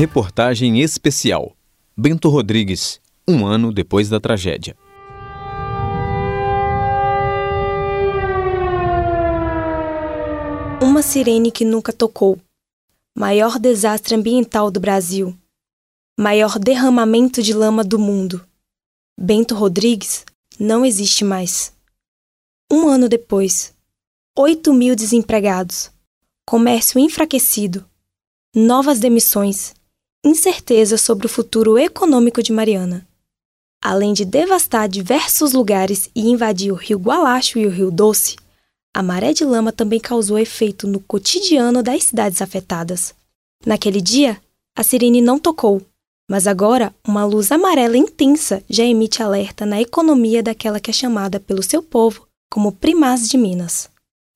Reportagem especial. Bento Rodrigues, um ano depois da tragédia. Uma sirene que nunca tocou. Maior desastre ambiental do Brasil. Maior derramamento de lama do mundo. Bento Rodrigues não existe mais. Um ano depois, 8 mil desempregados, comércio enfraquecido, novas demissões, incerteza sobre o futuro econômico de Mariana. Além de devastar diversos lugares e invadir o rio Gualacho e o rio Doce, a maré de lama também causou efeito no cotidiano das cidades afetadas. Naquele dia, a sirene não tocou, mas agora uma luz amarela intensa já emite alerta na economia daquela que é chamada pelo seu povo como Primaz de Minas.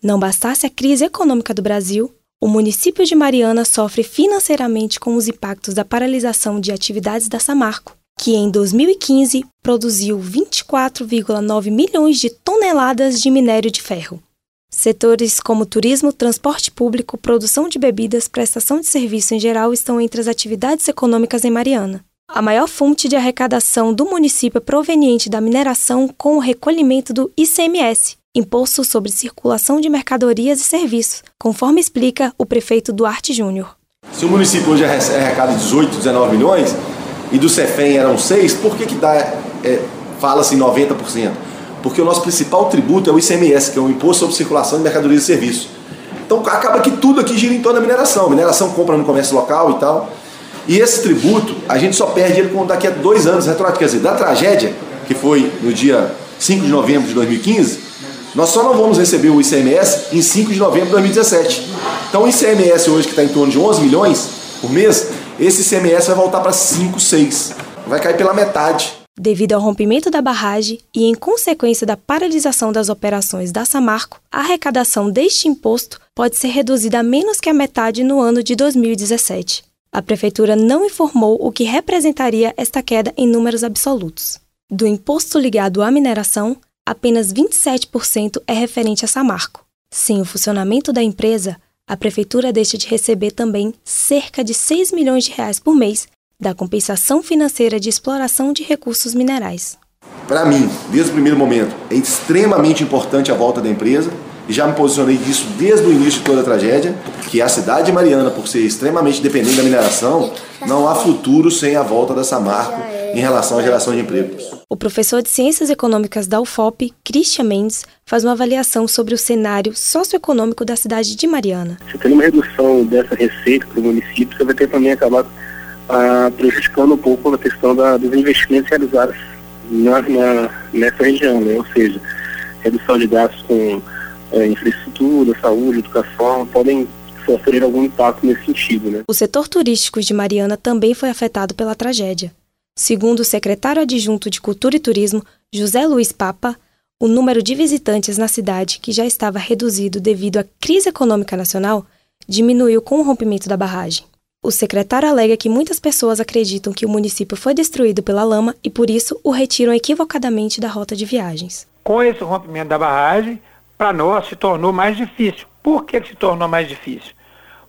Não bastasse a crise econômica do Brasil, o município de Mariana sofre financeiramente com os impactos da paralisação de atividades da Samarco, que em 2015 produziu 24,9 milhões de toneladas de minério de ferro. Setores como turismo, transporte público, produção de bebidas, prestação de serviço em geral estão entre as atividades econômicas em Mariana. A maior fonte de arrecadação do município é proveniente da mineração com o recolhimento do ICMS, Imposto sobre Circulação de Mercadorias e Serviços, conforme explica o prefeito Duarte Júnior. Se o município hoje arrecada 18, 19 milhões e do CEFEM eram 6, por que, que dá, é, fala-se 90%? porque o nosso principal tributo é o ICMS, que é o Imposto sobre Circulação de Mercadorias e Serviços. Então acaba que tudo aqui gira em torno da mineração. mineração compra no comércio local e tal. E esse tributo, a gente só perde ele daqui a dois anos, retroativo. Quer dizer, da tragédia, que foi no dia 5 de novembro de 2015, nós só não vamos receber o ICMS em 5 de novembro de 2017. Então o ICMS hoje, que está em torno de 11 milhões por mês, esse ICMS vai voltar para 5, 6. Vai cair pela metade. Devido ao rompimento da barragem e em consequência da paralisação das operações da Samarco, a arrecadação deste imposto pode ser reduzida a menos que a metade no ano de 2017. A prefeitura não informou o que representaria esta queda em números absolutos. Do imposto ligado à mineração, apenas 27% é referente a Samarco. Sem o funcionamento da empresa, a prefeitura deixa de receber também cerca de 6 milhões de reais por mês da compensação financeira de exploração de recursos minerais. Para mim, desde o primeiro momento, é extremamente importante a volta da empresa e já me posicionei disso desde o início de toda a tragédia, que a cidade de Mariana, por ser extremamente dependente da mineração, não há futuro sem a volta dessa marca em relação à geração de empregos. O professor de Ciências Econômicas da UFOP, Christian Mendes, faz uma avaliação sobre o cenário socioeconômico da cidade de Mariana. Se tem uma redução dessa receita para o município, você vai ter também acabar ah, prejudicando um pouco a questão da, dos investimentos realizados na, na, nessa região, né? ou seja, redução de gastos com é, infraestrutura, saúde, educação, podem sofrer algum impacto nesse sentido. Né? O setor turístico de Mariana também foi afetado pela tragédia. Segundo o secretário adjunto de Cultura e Turismo, José Luiz Papa, o número de visitantes na cidade, que já estava reduzido devido à crise econômica nacional, diminuiu com o rompimento da barragem. O secretário alega que muitas pessoas acreditam que o município foi destruído pela lama e por isso o retiram equivocadamente da rota de viagens. Com esse rompimento da barragem, para nós se tornou mais difícil. Por que se tornou mais difícil?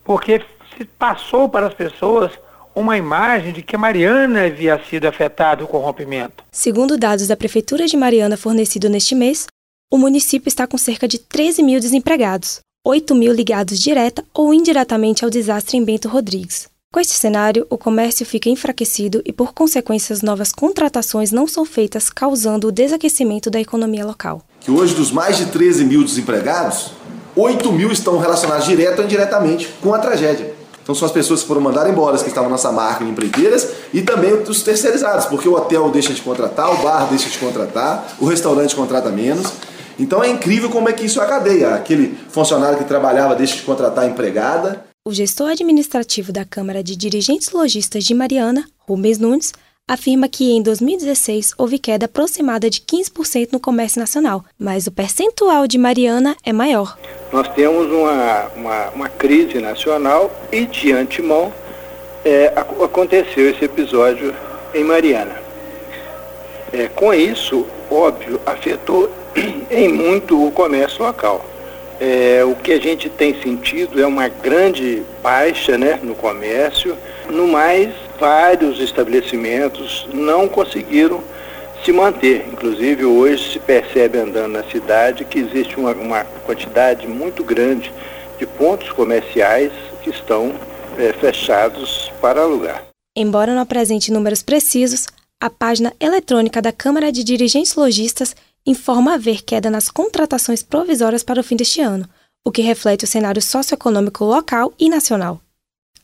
Porque se passou para as pessoas uma imagem de que Mariana havia sido afetada com o rompimento. Segundo dados da Prefeitura de Mariana fornecido neste mês, o município está com cerca de 13 mil desempregados, 8 mil ligados direta ou indiretamente ao desastre em Bento Rodrigues. Com este cenário, o comércio fica enfraquecido e, por consequência, novas contratações não são feitas, causando o desaquecimento da economia local. Que hoje, dos mais de 13 mil desempregados, 8 mil estão relacionados direto ou indiretamente com a tragédia. Então são as pessoas que foram mandadas embora, que estavam nessa marca em empreiteiras, e também os terceirizados, porque o hotel deixa de contratar, o bar deixa de contratar, o restaurante contrata menos. Então é incrível como é que isso é a cadeia. Aquele funcionário que trabalhava deixa de contratar a empregada. O gestor administrativo da Câmara de Dirigentes Logistas de Mariana, Rubens Nunes, afirma que em 2016 houve queda aproximada de 15% no comércio nacional, mas o percentual de Mariana é maior. Nós temos uma, uma, uma crise nacional e de antemão é, aconteceu esse episódio em Mariana. É, com isso, óbvio, afetou em muito o comércio local. É, o que a gente tem sentido é uma grande baixa né, no comércio, No mais, vários estabelecimentos não conseguiram se manter. Inclusive, hoje se percebe andando na cidade que existe uma, uma quantidade muito grande de pontos comerciais que estão é, fechados para alugar. Embora não apresente números precisos, a página eletrônica da Câmara de Dirigentes Logistas informa haver queda nas contratações provisórias para o fim deste ano, o que reflete o cenário socioeconômico local e nacional.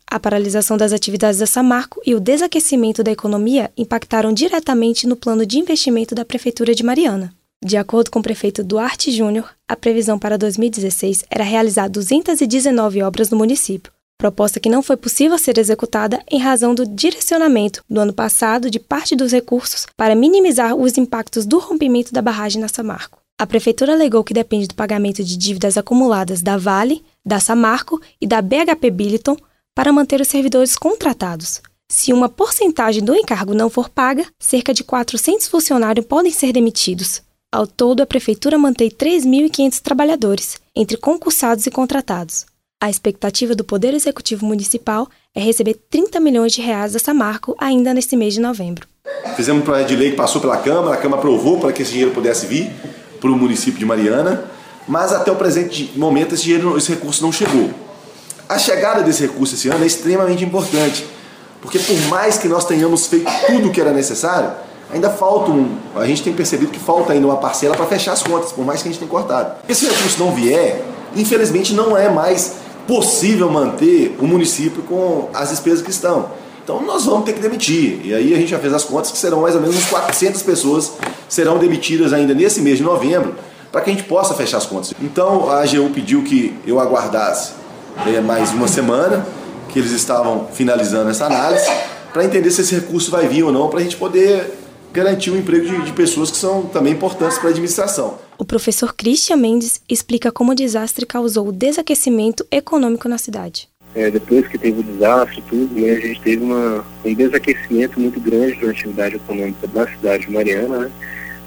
A paralisação das atividades da Samarco e o desaquecimento da economia impactaram diretamente no plano de investimento da Prefeitura de Mariana. De acordo com o prefeito Duarte Júnior, a previsão para 2016 era realizar 219 obras no município, proposta que não foi possível ser executada em razão do direcionamento do ano passado de parte dos recursos para minimizar os impactos do rompimento da barragem na Samarco. A prefeitura alegou que depende do pagamento de dívidas acumuladas da Vale, da Samarco e da BHP Billiton para manter os servidores contratados. Se uma porcentagem do encargo não for paga, cerca de 400 funcionários podem ser demitidos. Ao todo, a prefeitura mantém 3.500 trabalhadores, entre concursados e contratados. A expectativa do Poder Executivo Municipal é receber 30 milhões de reais da Samarco ainda neste mês de novembro. Fizemos um projeto de lei que passou pela Câmara, a Câmara aprovou para que esse dinheiro pudesse vir para o município de Mariana, mas até o presente momento esse, dinheiro, esse recurso não chegou. A chegada desse recurso esse ano é extremamente importante, porque por mais que nós tenhamos feito tudo o que era necessário, ainda falta um, a gente tem percebido que falta ainda uma parcela para fechar as contas, por mais que a gente tenha cortado. Se esse recurso não vier, infelizmente não é mais possível manter o município com as despesas que estão. Então nós vamos ter que demitir. E aí a gente já fez as contas que serão mais ou menos uns 400 pessoas serão demitidas ainda nesse mês de novembro para que a gente possa fechar as contas. Então a AGU pediu que eu aguardasse é, mais uma semana, que eles estavam finalizando essa análise, para entender se esse recurso vai vir ou não, para a gente poder garantir o emprego de, de pessoas que são também importantes para a administração. O professor Christian Mendes explica como o desastre causou o desaquecimento econômico na cidade. É, depois que teve o desastre tudo, né, a gente teve uma, um desaquecimento muito grande da atividade econômica da cidade de Mariana, né,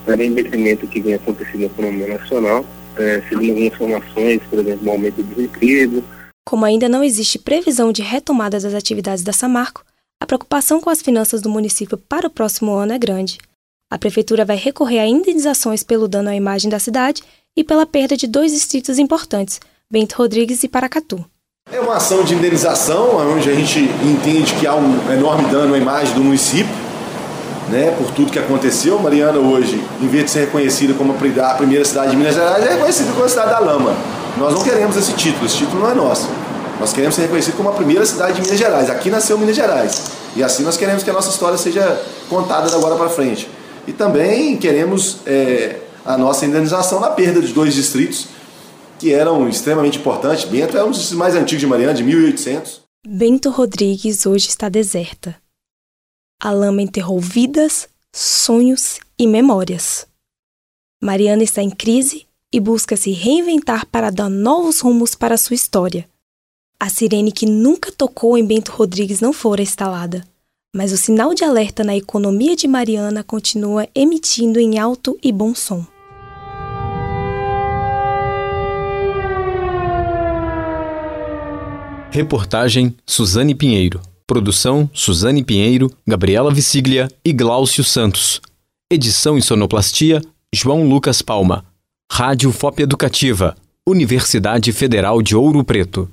além do detrimento que vem acontecendo na economia nacional, é, segundo algumas informações, por exemplo, o aumento do desemprego, como ainda não existe previsão de retomada das atividades da Samarco, a preocupação com as finanças do município para o próximo ano é grande. A prefeitura vai recorrer a indenizações pelo dano à imagem da cidade e pela perda de dois distritos importantes, Bento Rodrigues e Paracatu. É uma ação de indenização, onde a gente entende que há um enorme dano à imagem do município, né, por tudo que aconteceu. Mariana hoje, em vez de ser reconhecida como a primeira cidade de Minas Gerais, é reconhecida como a cidade da lama. Nós não queremos esse título, esse título não é nosso. Nós queremos ser reconhecidos como a primeira cidade de Minas Gerais. Aqui nasceu Minas Gerais. E assim nós queremos que a nossa história seja contada da agora para frente. E também queremos é, a nossa indenização na perda de dois distritos que eram extremamente importantes. Bento é um dos mais antigos de Mariana, de 1800. Bento Rodrigues hoje está deserta. A lama enterrou vidas, sonhos e memórias. Mariana está em crise e busca se reinventar para dar novos rumos para sua história. A sirene que nunca tocou em Bento Rodrigues não fora instalada, mas o sinal de alerta na economia de Mariana continua emitindo em alto e bom som. Reportagem Suzane Pinheiro. Produção Suzane Pinheiro, Gabriela Visiglia e Gláucio Santos. Edição e sonoplastia João Lucas Palma. Rádio FOP Educativa, Universidade Federal de Ouro Preto.